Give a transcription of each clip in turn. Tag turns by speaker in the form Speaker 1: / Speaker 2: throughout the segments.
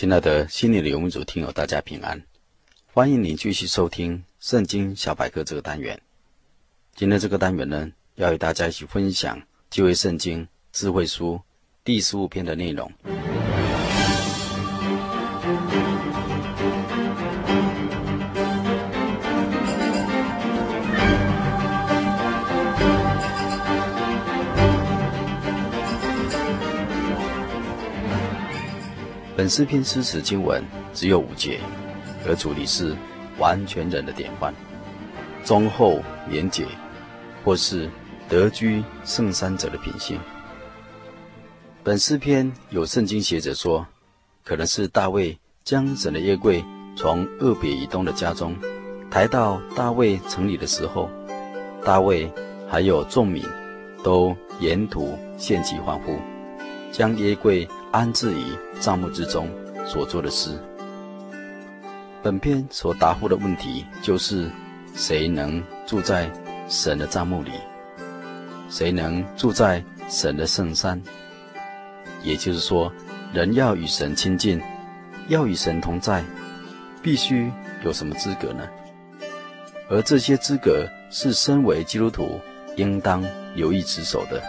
Speaker 1: 亲爱的心灵的游牧族听友，大家平安！欢迎您继续收听《圣经小百科》这个单元。今天这个单元呢，要与大家一起分享旧约圣经智慧书第十五篇的内容。本诗篇诗词经文只有五节，而主题是完全人的典范，忠厚廉洁，或是德居圣山者的品性。本诗篇有圣经学者说，可能是大卫将神的约柜从俄别以东的家中抬到大卫城里的时候，大卫还有众民都沿途献祭欢呼，将约柜安置于帐幕之中所做的事。本篇所答复的问题就是：谁能住在神的帐幕里？谁能住在神的圣山？也就是说，人要与神亲近，要与神同在，必须有什么资格呢？而这些资格是身为基督徒应当留意持守的。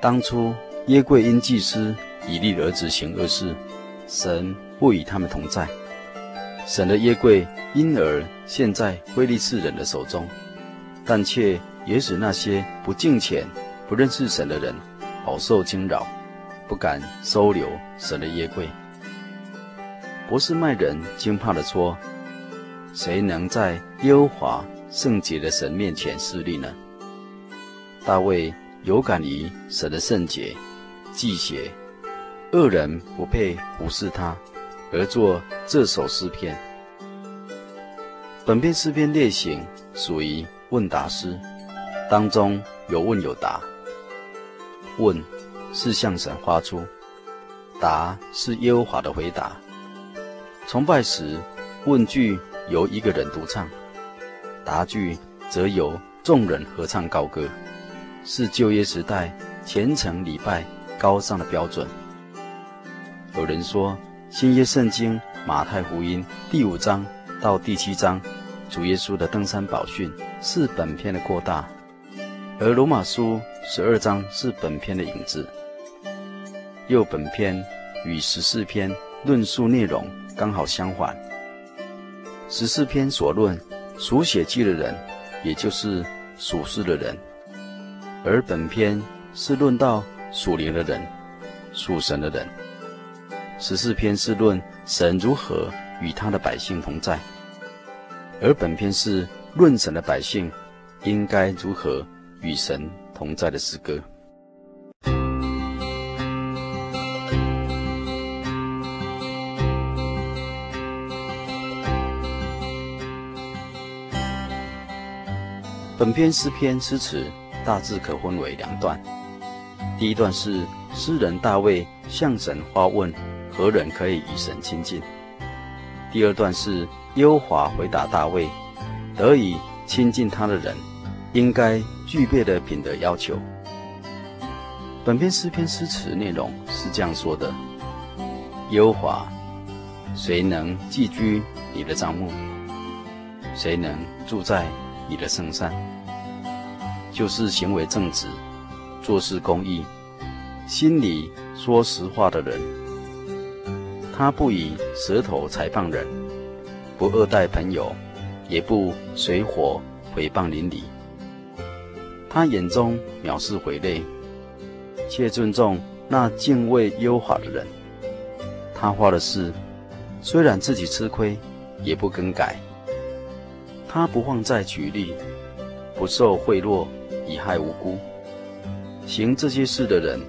Speaker 1: 当初耶柜因祭司以利的儿子行恶事，神不与他们同在。神的约柜因而陷在归利士人的手中，但却也使那些不敬虔、不认识神的人饱受惊扰，不敢收留神的约柜。伯示麦人惊怕地说：“谁能在耶和华圣洁的神面前侍立呢？”大卫有感于神的圣洁，忌邪。恶人不配服侍他，而作这首诗篇。本篇诗篇类型属于问答诗，当中有问有答。问是向神发出，答是耶和华的回答。崇拜时，问句由一个人独唱，答句则由众人合唱高歌，是旧约时代虔诚礼拜高尚的标准。有人说，新约圣经马太福音第五章到第七章，主耶稣的登山宝训是本篇的扩大，而罗马书十二章是本篇的影子。又本篇与十四篇论述内容刚好相反。十四篇所论属血气的人，也就是属世的人，而本篇是论到属灵的人，属神的人。十四篇是论神如何与他的百姓同在，而本篇是论神的百姓应该如何与神同在的诗歌。本篇诗篇诗词大致可分为两段，第一段是诗人大卫向神发问。何人可以与神亲近？第二段是优华回答大卫，得以亲近他的人，应该具备的品德要求。本篇诗篇诗词内容是这样说的：优华，谁能寄居你的帐幕？谁能住在你的圣山？就是行为正直、做事公义、心里说实话的人。他不以舌头裁谤人，不恶待朋友，也不随火毁谤邻里。他眼中藐视匪类，却尊重那敬畏耶和华的人。他发的誓，虽然自己吃亏，也不更改，他不放债取利，不受贿赂，以害无辜。行这些事的人，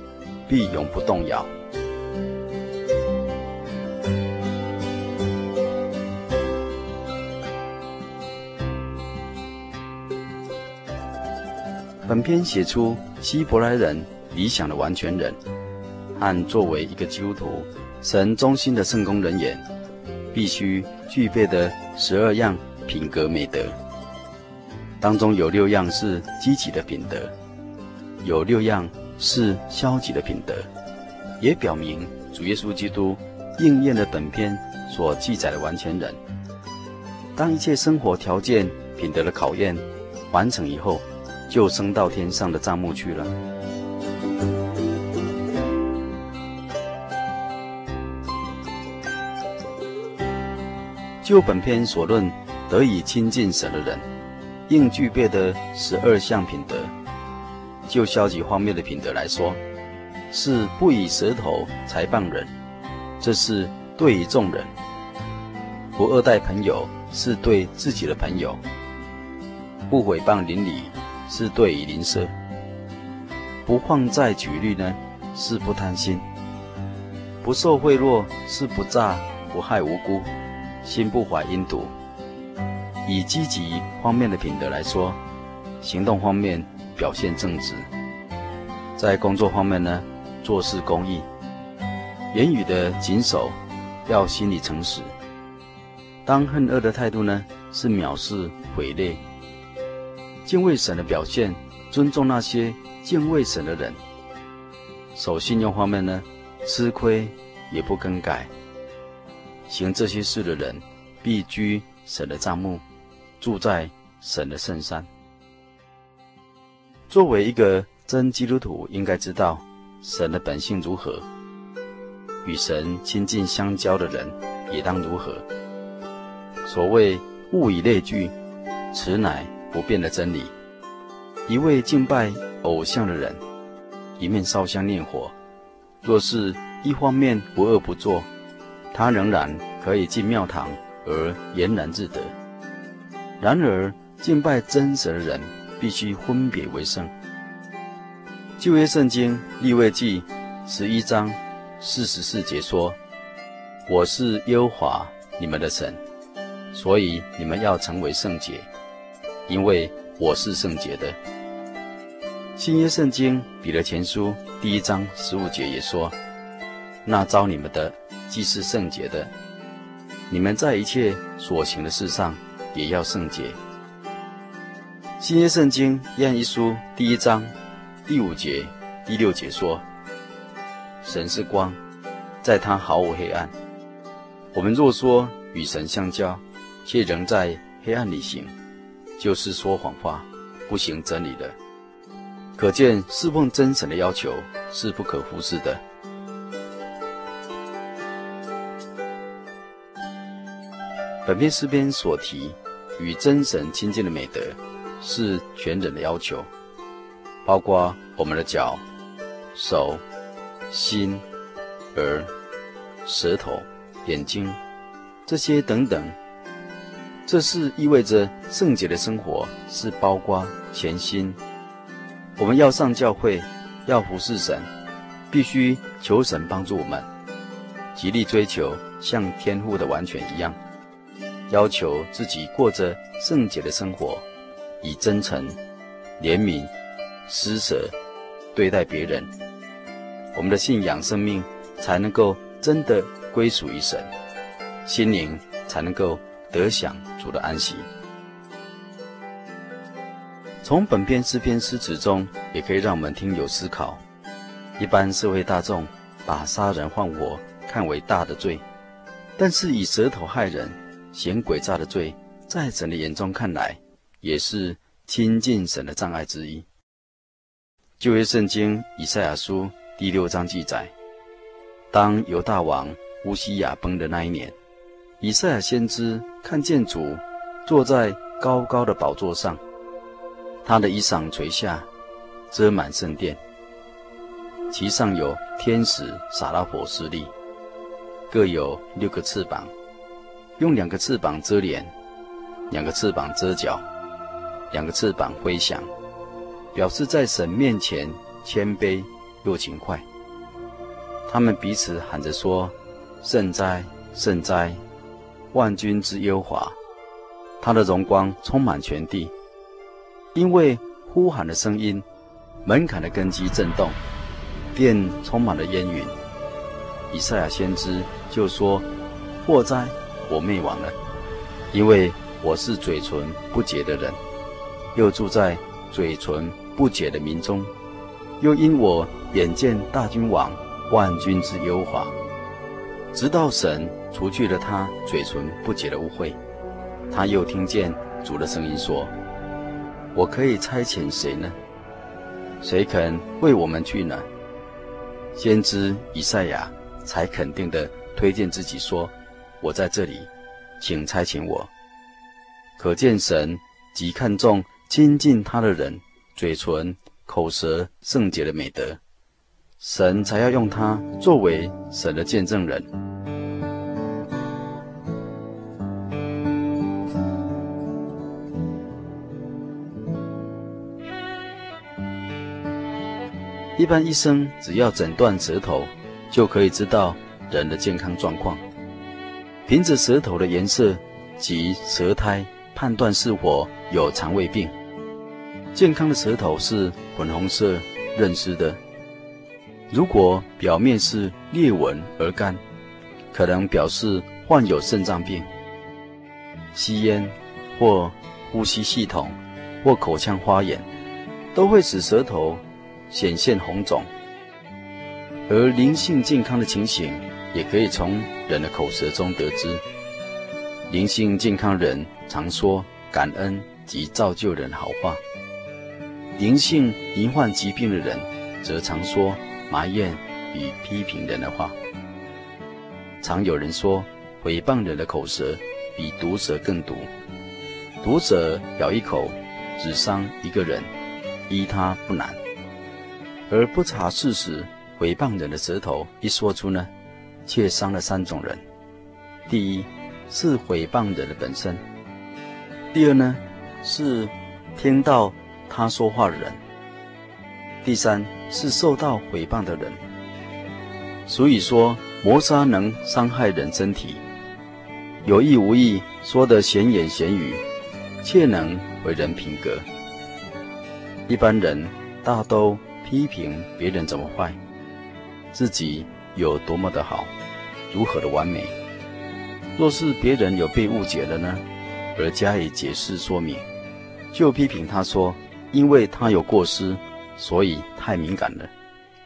Speaker 1: 必永不动摇。本篇写出希伯来人理想的完全人，和作为一个基督徒、神中心的圣工人员，必须具备的十二样品格美德。当中有六样是积极的品德，有六样是消极的品德，也表明主耶稣基督应验了本篇所记载的完全人。当一切生活条件、品德的考验完成以后，就升到天上的帐目去了。就本篇所论，得以亲近神的人，应具备的十二项品德。就消极方面的品德来说，是不以舌头谗谤人，这是对于众人；不恶待朋友，是对自己的朋友；不诽谤邻里。是对于邻舍，不放债取利呢，是不贪心；不受贿赂，是不诈，不害无辜，心不怀阴毒。以积极方面的品德来说，行动方面表现正直，在工作方面呢，做事公义，言语的谨守，要心里诚实。当恨恶的态度呢，是藐视毁劣。敬畏神的表现，尊重那些敬畏神的人。守信用方面呢，吃亏也不更改。行这些事的人，必居神的帐幕，住在神的圣山。作为一个真基督徒，应该知道神的本性如何，与神亲近相交的人也当如何。所谓物以类聚，此乃不变的真理。一位敬拜偶像的人，一面烧香念佛，若是一方面不恶不作，他仍然可以进庙堂而俨然自得。然而，敬拜真神的人必须分别为圣。旧约圣经利未记十一章四十四节说：“我是耶和华你们的神，所以你们要成为圣洁。”因为我是圣洁的。新约圣经彼得前书第一章十五节也说：“那招你们的既是圣洁的，你们在一切所行的事上也要圣洁。”新约圣经约翰一书第一章第五节、第六节说：“神是光，在他毫无黑暗。我们若说与神相交，却仍在黑暗里行。”就是说谎话，不行真理的。可见侍奉真神的要求是不可忽视的。本篇诗篇所提与真神亲近的美德，是全人的要求，包括我们的脚、手、心、耳、舌头、眼睛这些等等。这是意味着圣洁的生活是包括全心。我们要上教会，要服侍神，必须求神帮助我们，极力追求像天父的完全一样，要求自己过着圣洁的生活，以真诚、怜悯、施舍对待别人，我们的信仰生命才能够真的归属于神，心灵才能够。得享主的安息。从本篇诗篇诗词中，也可以让我们听友思考。一般社会大众把杀人放火看为大的罪，但是以舌头害人、行诡诈的罪，在神的眼中看来，也是亲近神的障碍之一。旧约圣经以赛亚书第六章记载，当犹大王乌西雅崩的那一年。以赛亚先知看见主坐在高高的宝座上，他的衣裳垂下，遮满圣殿，其上有天使撒拉弗势力，各有六个翅膀，用两个翅膀遮脸，两个翅膀遮脚，两个翅膀挥响，表示在神面前谦卑又勤快。他们彼此喊着说：“圣哉，圣哉，万军之优华！他的荣光充满全地。”因为呼喊的声音，门槛的根基震动，殿充满了烟云。以赛亚先知就说：“祸哉，我灭亡了，因为我是嘴唇不洁的人，又住在嘴唇不解的民中，又因我眼见大君王万军之忧华，直到神除去了他嘴唇不解的污秽，他又听见主的声音说：我可以差遣谁呢？谁肯为我们去呢？先知以赛亚。”才肯定地推荐自己说：“我在这里，请差遣我。”可见神极看重亲近他的人嘴唇、口舌圣洁的美德，神才要用他作为神的见证人。一般医生只要诊断舌头。就可以知道人的健康状况，凭着舌头的颜色及舌苔判断是否有肠胃病。健康的舌头是粉红色润湿的，如果表面是裂纹而干，可能表示患有肾脏病。吸烟或呼吸系统或口腔发炎，都会使舌头显现红肿。而灵性健康的情形，也可以从人的口舌中得知。灵性健康人常说感恩及造就人好话；灵性罹患疾病的人，则常说埋怨与批评人的话。常有人说，诽谤人的口舌比毒蛇更毒。毒蛇咬一口，只伤一个人，医他不难；而不查事实。诽谤人的舌头一说出呢，却伤了三种人：第一是诽谤人的本身；第二呢是听到他说话的人；第三是受到诽谤的人。所以说，磨砂能伤害人身体，有意无意说的闲言闲语，却能毁人品格。一般人大都批评别人怎么坏。自己有多么的好，如何的完美？若是别人有被误解了呢？而加以解释说明，就批评他说，因为他有过失，所以太敏感了，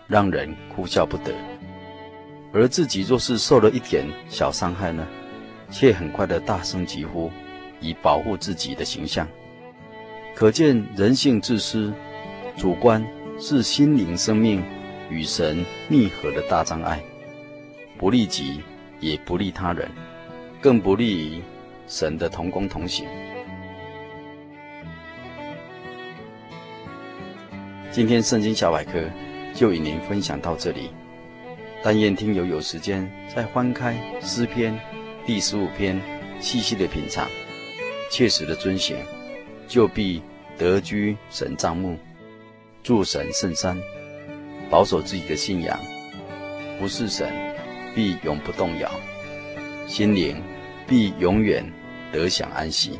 Speaker 1: 让人哭笑不得。而自己若是受了一点小伤害呢，却很快的大声疾呼，以保护自己的形象。可见人性自私，主观是心灵生命。与神密合的大障碍，不利己，也不利他人，更不利于神的同工同行。今天圣经小百科就与您分享到这里，但愿听友有时间再翻开诗篇第十五篇，细细的品尝，切实的遵行，就必得居神帐幕，住神圣山。保守自己的信仰，不是神，必永不动摇；心灵必永远得享安息。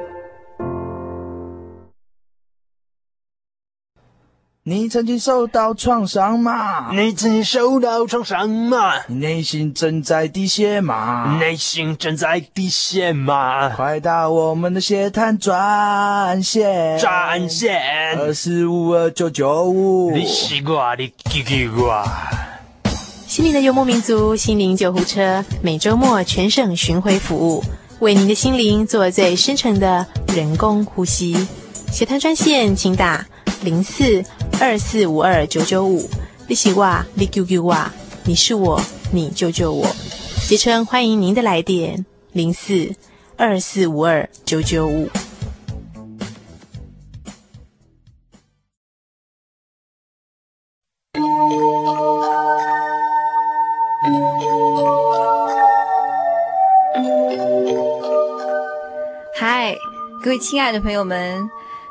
Speaker 2: 你曾经受到创伤吗？
Speaker 3: 你曾经受到创伤吗？
Speaker 2: 你内心正在滴血吗？
Speaker 3: 内心正在滴血吗？
Speaker 2: 快打我们的血滩专线，
Speaker 3: 专线
Speaker 2: 二四五二九九五。
Speaker 3: 你西瓜，你给给我。
Speaker 4: 心灵的游牧民族，心灵救护车，每周末全省巡回服务，为您的心灵做最深层的人工呼吸。血滩专线，请打零四。二四五二九九五，你是我，你救救我，你是我，你救救我。杰春欢迎您的来电，零四二四五二九九五。
Speaker 5: 嗨，各位亲爱的朋友们。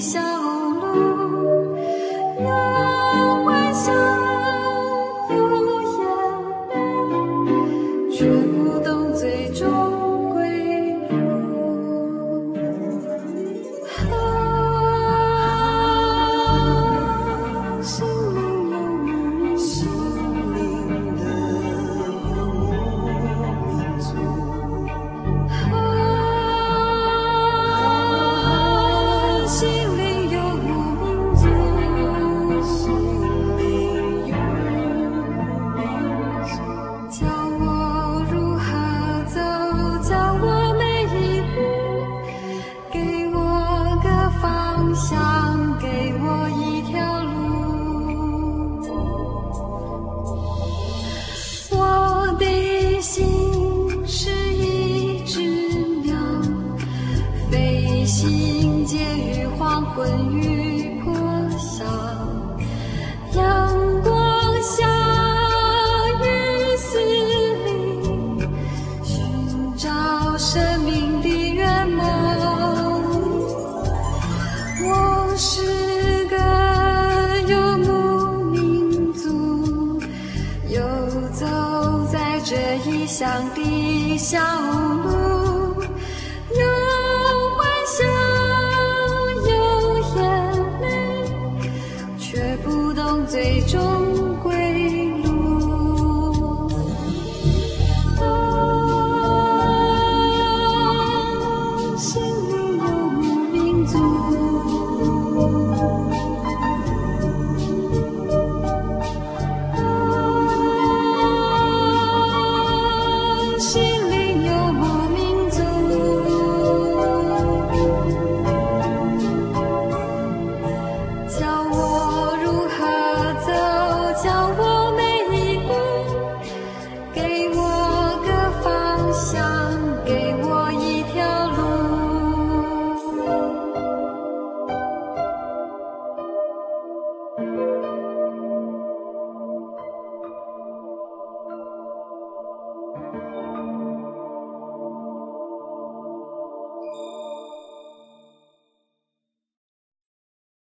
Speaker 5: 的小屋